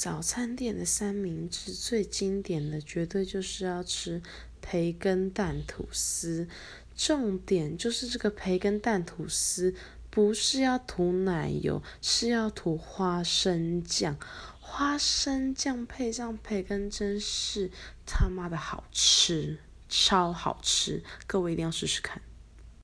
早餐店的三明治最经典的绝对就是要吃培根蛋吐司重点就是这个培根蛋吐司不是要涂奶油是要涂花生酱花生酱配上培根真是他妈的好吃超好吃各位一定要试试看。